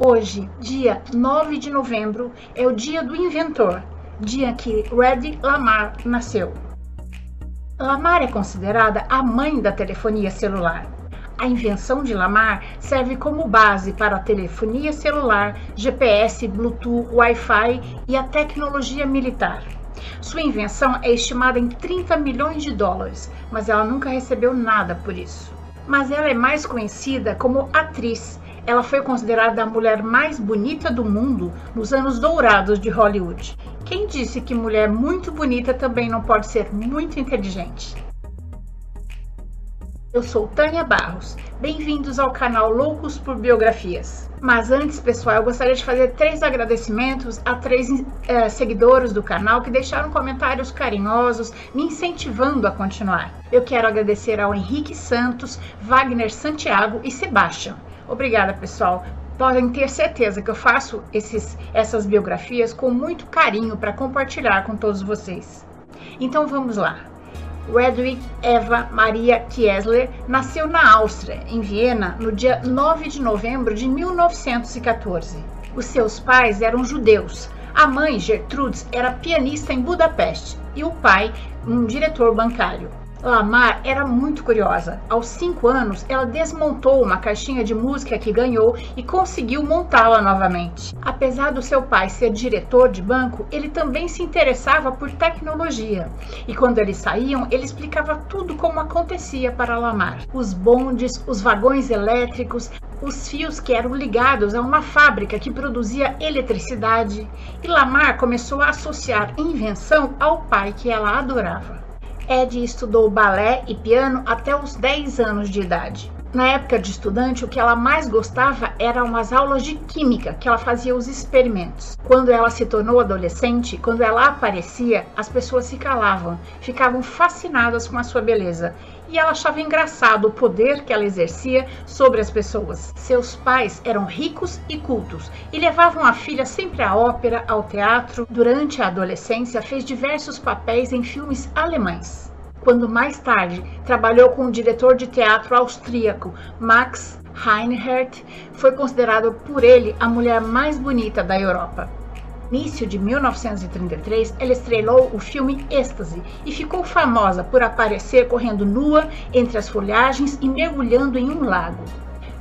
Hoje, dia 9 de novembro, é o dia do inventor, dia que Reddy Lamar nasceu. Lamar é considerada a mãe da telefonia celular. A invenção de Lamar serve como base para a telefonia celular, GPS, Bluetooth, Wi-Fi e a tecnologia militar. Sua invenção é estimada em 30 milhões de dólares, mas ela nunca recebeu nada por isso. Mas ela é mais conhecida como atriz. Ela foi considerada a mulher mais bonita do mundo nos anos dourados de Hollywood. Quem disse que mulher muito bonita também não pode ser muito inteligente? Eu sou Tânia Barros. Bem-vindos ao canal Loucos por Biografias. Mas antes, pessoal, eu gostaria de fazer três agradecimentos a três é, seguidores do canal que deixaram comentários carinhosos, me incentivando a continuar. Eu quero agradecer ao Henrique Santos, Wagner Santiago e Sebastião. Obrigada, pessoal. Podem ter certeza que eu faço esses, essas biografias com muito carinho para compartilhar com todos vocês. Então vamos lá. Redwig Eva Maria Kiesler nasceu na Áustria, em Viena, no dia 9 de novembro de 1914. Os seus pais eram judeus. A mãe, Gertrudes, era pianista em Budapeste e o pai, um diretor bancário. Lamar era muito curiosa. Aos cinco anos, ela desmontou uma caixinha de música que ganhou e conseguiu montá-la novamente. Apesar do seu pai ser diretor de banco, ele também se interessava por tecnologia. E quando eles saíam, ele explicava tudo como acontecia para Lamar: os bondes, os vagões elétricos, os fios que eram ligados a uma fábrica que produzia eletricidade. E Lamar começou a associar invenção ao pai que ela adorava. Ed estudou balé e piano até os 10 anos de idade. Na época de estudante, o que ela mais gostava eram as aulas de química, que ela fazia os experimentos. Quando ela se tornou adolescente, quando ela aparecia, as pessoas se calavam, ficavam fascinadas com a sua beleza. E ela achava engraçado o poder que ela exercia sobre as pessoas. Seus pais eram ricos e cultos e levavam a filha sempre à ópera, ao teatro. Durante a adolescência, fez diversos papéis em filmes alemães quando mais tarde trabalhou com o diretor de teatro austríaco Max Reinhardt, foi considerado por ele a mulher mais bonita da Europa. Início de 1933, ela estrelou o filme Êxtase e ficou famosa por aparecer correndo nua entre as folhagens e mergulhando em um lago.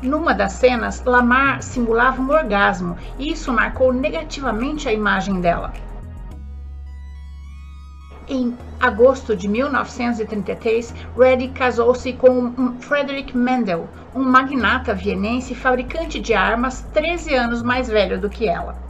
Numa das cenas, Lamar simulava um orgasmo e isso marcou negativamente a imagem dela. Em agosto de 1933, Reddy casou-se com Frederick Mendel, um magnata vienense fabricante de armas 13 anos mais velho do que ela.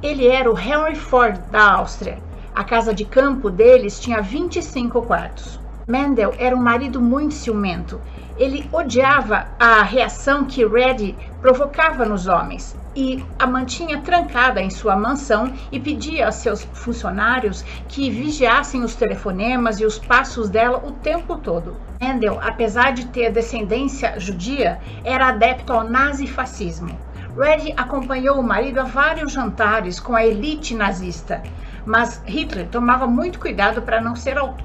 Ele era o Henry Ford da Áustria. A casa de campo deles tinha 25 quartos. Mendel era um marido muito ciumento. Ele odiava a reação que Reddy provocava nos homens e a mantinha trancada em sua mansão e pedia a seus funcionários que vigiassem os telefonemas e os passos dela o tempo todo. Mendel, apesar de ter descendência judia, era adepto ao nazifascismo. Reddy acompanhou o marido a vários jantares com a elite nazista, mas Hitler tomava muito cuidado para não ser uh,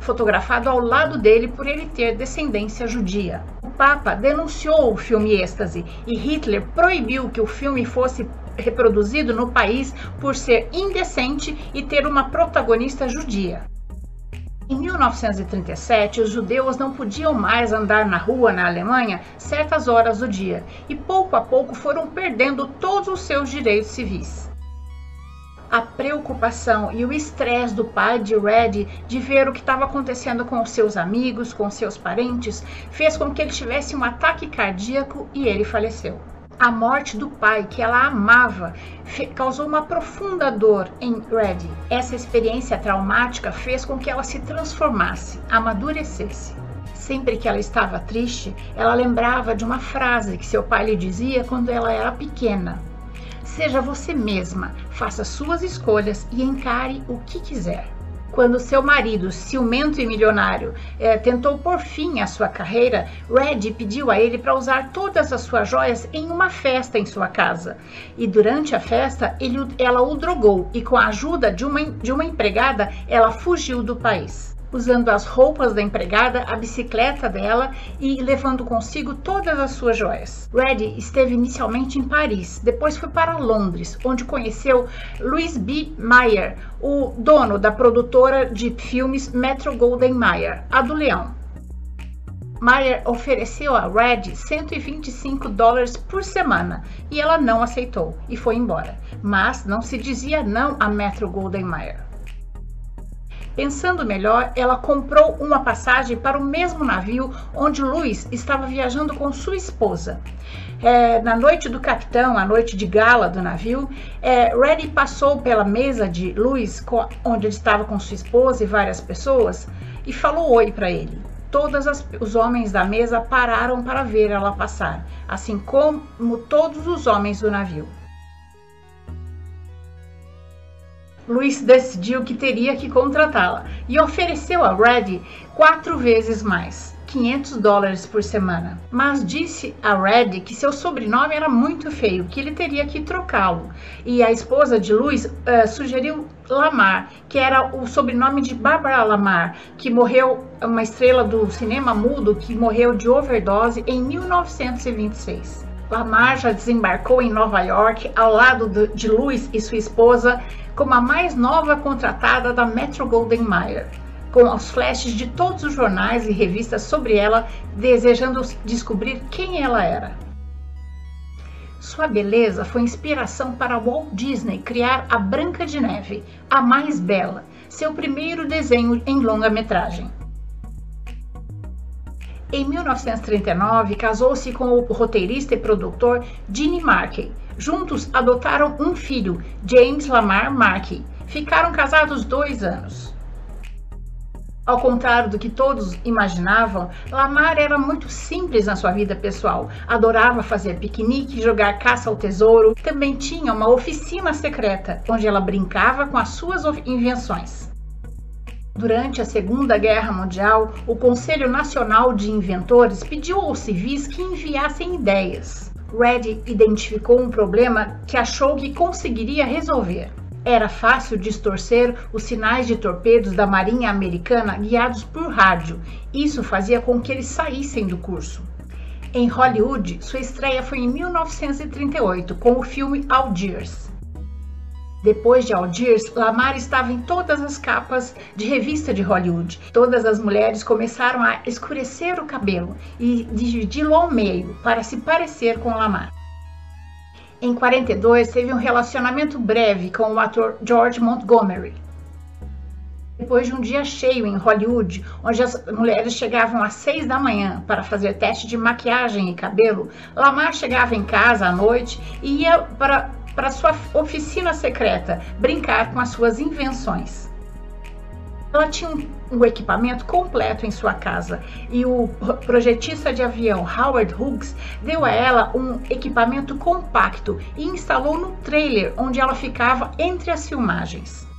fotografado ao lado dele por ele ter descendência judia. Papa denunciou o filme Êxtase e Hitler proibiu que o filme fosse reproduzido no país por ser indecente e ter uma protagonista judia. Em 1937, os judeus não podiam mais andar na rua na Alemanha certas horas do dia e pouco a pouco foram perdendo todos os seus direitos civis a preocupação e o estresse do pai de Red de ver o que estava acontecendo com seus amigos, com seus parentes, fez com que ele tivesse um ataque cardíaco e ele faleceu. A morte do pai, que ela amava, causou uma profunda dor em Red. Essa experiência traumática fez com que ela se transformasse, amadurecesse. Sempre que ela estava triste, ela lembrava de uma frase que seu pai lhe dizia quando ela era pequena: Seja você mesma, faça suas escolhas e encare o que quiser. Quando seu marido, ciumento e milionário, eh, tentou por fim à sua carreira, Red pediu a ele para usar todas as suas joias em uma festa em sua casa. E durante a festa, ele, ela o drogou e, com a ajuda de uma, de uma empregada, ela fugiu do país. Usando as roupas da empregada, a bicicleta dela e levando consigo todas as suas joias. Reddy esteve inicialmente em Paris, depois foi para Londres, onde conheceu Louis B. Mayer, o dono da produtora de filmes Metro Golden Mayer, a do Leão. Mayer ofereceu a Red 125 dólares por semana e ela não aceitou e foi embora. Mas não se dizia não a Metro Golden Mayer. Pensando melhor, ela comprou uma passagem para o mesmo navio onde Louis estava viajando com sua esposa. É, na noite do capitão, a noite de gala do navio, é, Reddy passou pela mesa de Louis, onde ele estava com sua esposa e várias pessoas, e falou oi para ele. Todos os homens da mesa pararam para ver ela passar, assim como todos os homens do navio. Luiz decidiu que teria que contratá-la e ofereceu a Reddy quatro vezes mais. 500 dólares por semana, mas disse a Red que seu sobrenome era muito feio, que ele teria que trocá-lo. E a esposa de Luiz uh, sugeriu Lamar, que era o sobrenome de Barbara Lamar, que morreu, uma estrela do cinema mudo, que morreu de overdose em 1926. Lamar já desembarcou em Nova York ao lado de Louis e sua esposa como a mais nova contratada da Metro Golden Mayer com os flashes de todos os jornais e revistas sobre ela, desejando descobrir quem ela era. Sua beleza foi inspiração para Walt Disney criar a Branca de Neve, a mais bela, seu primeiro desenho em longa-metragem. Em 1939, casou-se com o roteirista e produtor Gene Markey. Juntos adotaram um filho, James Lamar Markey. Ficaram casados dois anos. Ao contrário do que todos imaginavam, Lamar era muito simples na sua vida pessoal. Adorava fazer piquenique, jogar caça ao tesouro. Também tinha uma oficina secreta, onde ela brincava com as suas invenções. Durante a Segunda Guerra Mundial, o Conselho Nacional de Inventores pediu aos civis que enviassem ideias. Red identificou um problema que achou que conseguiria resolver. Era fácil distorcer os sinais de torpedos da Marinha Americana guiados por rádio. Isso fazia com que eles saíssem do curso. Em Hollywood, sua estreia foi em 1938 com o filme Algiers. Depois de Algiers, Lamar estava em todas as capas de revista de Hollywood. Todas as mulheres começaram a escurecer o cabelo e dividi-lo ao meio para se parecer com Lamar. Em 42, teve um relacionamento breve com o ator George Montgomery. Depois de um dia cheio em Hollywood, onde as mulheres chegavam às seis da manhã para fazer teste de maquiagem e cabelo, Lamar chegava em casa à noite e ia para, para sua oficina secreta brincar com as suas invenções. Ela tinha um, um, equipamento completo em sua casa e o projetista de avião Howard Hughes deu a ela um equipamento compacto e instalou no trailer onde ela ficava entre as filmagens.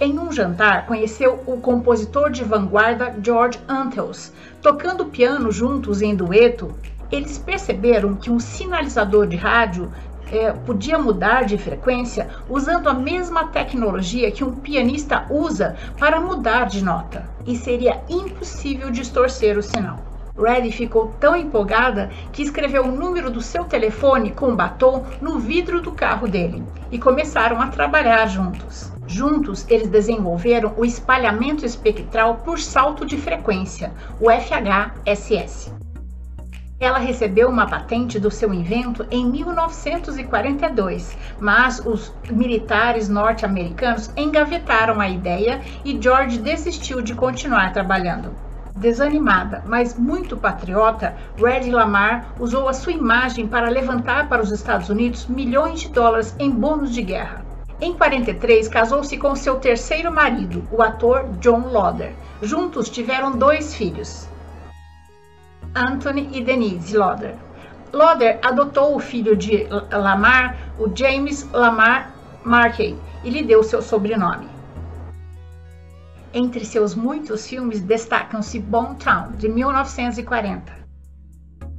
Em um jantar, conheceu o compositor de vanguarda George Antheus. Tocando piano juntos em dueto, eles perceberam que um sinalizador de rádio é, podia mudar de frequência usando a mesma tecnologia que um pianista usa para mudar de nota, e seria impossível distorcer o sinal. Reddy ficou tão empolgada que escreveu o número do seu telefone com batom no vidro do carro dele e começaram a trabalhar juntos. Juntos, eles desenvolveram o espalhamento espectral por salto de frequência, o FHSS. Ela recebeu uma patente do seu invento em 1942, mas os militares norte-americanos engavetaram a ideia e George desistiu de continuar trabalhando. Desanimada, mas muito patriota, Red Lamar usou a sua imagem para levantar para os Estados Unidos milhões de dólares em bônus de guerra. Em 43, casou-se com seu terceiro marido, o ator John Lauder. Juntos tiveram dois filhos. Anthony e Denise Lauder. Lauder adotou o filho de Lamar, o James Lamar Markey, e lhe deu seu sobrenome. Entre seus muitos filmes destacam-se Town, de 1940.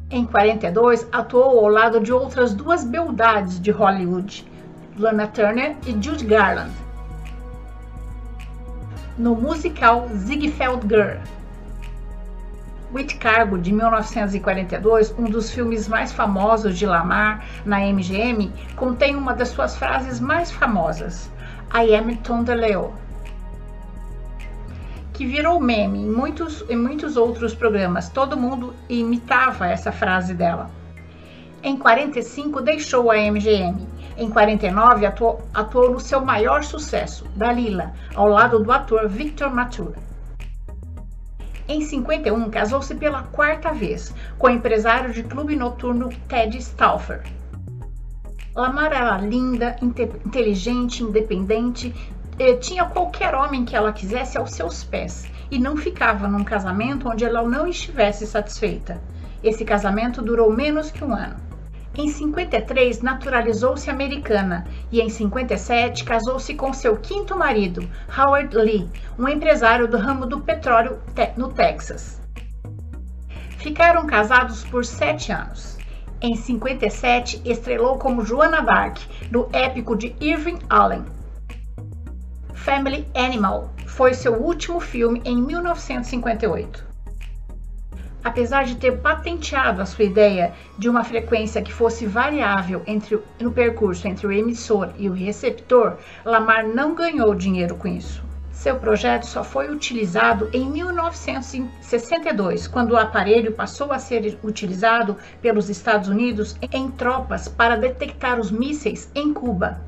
Em 42, atuou ao lado de outras duas beldades de Hollywood, Lana Turner e Judy Garland. no musical Ziegfeld Girl. Cargo de 1942, um dos filmes mais famosos de Lamar na MGM, contém uma das suas frases mais famosas, I am Tom DeLeo, que virou meme em muitos, em muitos outros programas. Todo mundo imitava essa frase dela. Em 45 deixou a MGM. Em 49 atuou, atuou no seu maior sucesso, Dalila, ao lado do ator Victor Mature. Em 51, casou-se pela quarta vez com o empresário de clube noturno Ted Stauffer. Lamar era linda, inteligente, independente, tinha qualquer homem que ela quisesse aos seus pés e não ficava num casamento onde ela não estivesse satisfeita. Esse casamento durou menos que um ano. Em 53, naturalizou-se americana e em 57 casou-se com seu quinto marido, Howard Lee, um empresário do ramo do petróleo no Texas. Ficaram casados por sete anos. Em 57, estrelou como Joana Dark no épico de Irving Allen. Family Animal foi seu último filme em 1958 apesar de ter patenteado a sua ideia de uma frequência que fosse variável entre, no percurso entre o emissor e o receptor, Lamar não ganhou dinheiro com isso. Seu projeto só foi utilizado em 1962, quando o aparelho passou a ser utilizado pelos Estados Unidos em tropas para detectar os mísseis em Cuba.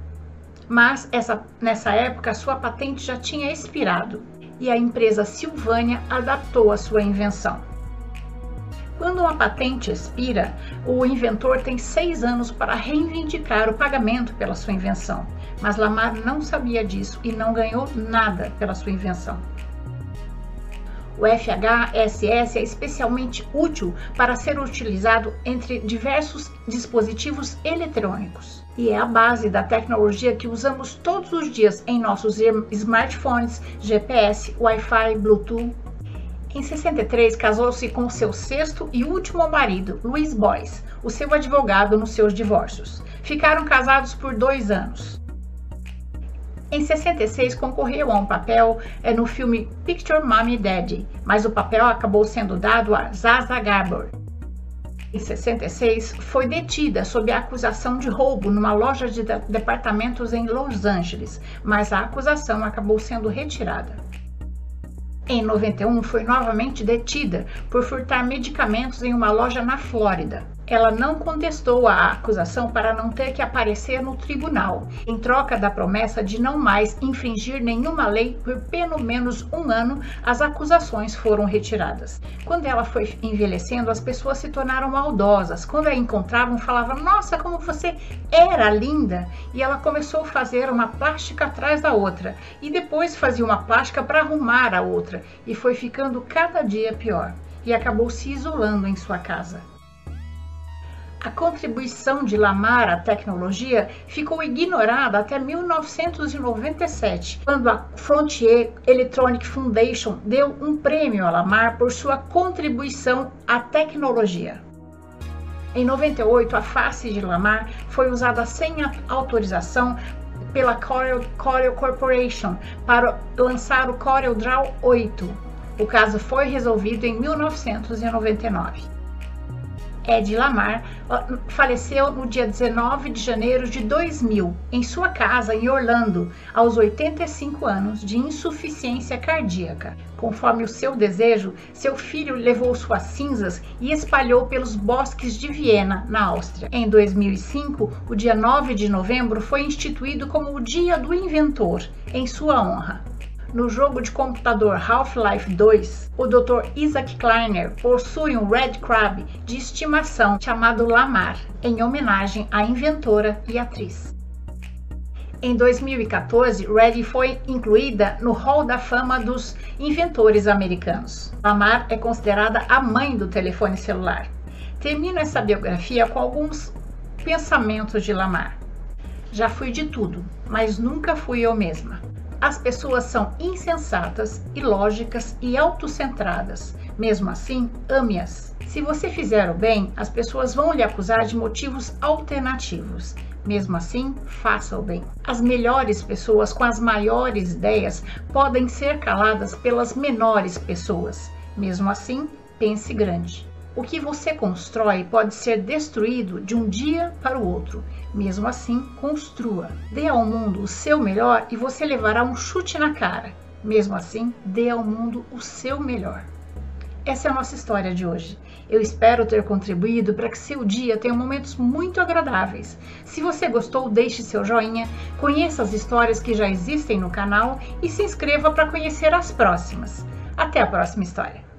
Mas essa, nessa época sua patente já tinha expirado e a empresa Silvânia adaptou a sua invenção. Quando uma patente expira, o inventor tem seis anos para reivindicar o pagamento pela sua invenção, mas Lamar não sabia disso e não ganhou nada pela sua invenção. O FHSS é especialmente útil para ser utilizado entre diversos dispositivos eletrônicos e é a base da tecnologia que usamos todos os dias em nossos smartphones, GPS, Wi-Fi, Bluetooth em 63, casou-se com seu sexto e último marido, Luiz Boyce, o seu advogado nos seus divórcios. Ficaram casados por dois anos. Em 66, concorreu a um papel é, no filme Picture Mommy Daddy, mas o papel acabou sendo dado a Zaza Gabor. Em 66, foi detida sob a acusação de roubo numa loja de departamentos em Los Angeles, mas a acusação acabou sendo retirada. Em 91, foi novamente detida por furtar medicamentos em uma loja na Flórida. Ela não contestou a acusação para não ter que aparecer no tribunal, em troca da promessa de não mais infringir nenhuma lei por pelo menos um ano, as acusações foram retiradas. Quando ela foi envelhecendo, as pessoas se tornaram maldosas. Quando a encontravam, falavam: Nossa, como você era linda! E ela começou a fazer uma plástica atrás da outra, e depois fazia uma plástica para arrumar a outra, e foi ficando cada dia pior. E acabou se isolando em sua casa. A contribuição de Lamar à tecnologia ficou ignorada até 1997, quando a Frontier Electronic Foundation deu um prêmio a Lamar por sua contribuição à tecnologia. Em 98, a face de Lamar foi usada sem autorização pela Corel, Corel Corporation para lançar o Corel Draw 8. O caso foi resolvido em 1999. Ed Lamar faleceu no dia 19 de janeiro de 2000, em sua casa em Orlando, aos 85 anos, de insuficiência cardíaca. Conforme o seu desejo, seu filho levou suas cinzas e espalhou pelos bosques de Viena, na Áustria. Em 2005, o dia 9 de novembro foi instituído como o Dia do Inventor, em sua honra. No jogo de computador Half-Life 2, o Dr. Isaac Kleiner possui um Red Crab de estimação chamado Lamar, em homenagem à inventora e atriz. Em 2014, Reddy foi incluída no Hall da Fama dos inventores americanos. Lamar é considerada a mãe do telefone celular. Termino essa biografia com alguns pensamentos de Lamar. Já fui de tudo, mas nunca fui eu mesma. As pessoas são insensatas, ilógicas e autocentradas. Mesmo assim, ame-as. Se você fizer o bem, as pessoas vão lhe acusar de motivos alternativos. Mesmo assim, faça o bem. As melhores pessoas com as maiores ideias podem ser caladas pelas menores pessoas. Mesmo assim, pense grande. O que você constrói pode ser destruído de um dia para o outro. Mesmo assim, construa. Dê ao mundo o seu melhor e você levará um chute na cara. Mesmo assim, dê ao mundo o seu melhor. Essa é a nossa história de hoje. Eu espero ter contribuído para que seu dia tenha momentos muito agradáveis. Se você gostou, deixe seu joinha, conheça as histórias que já existem no canal e se inscreva para conhecer as próximas. Até a próxima história!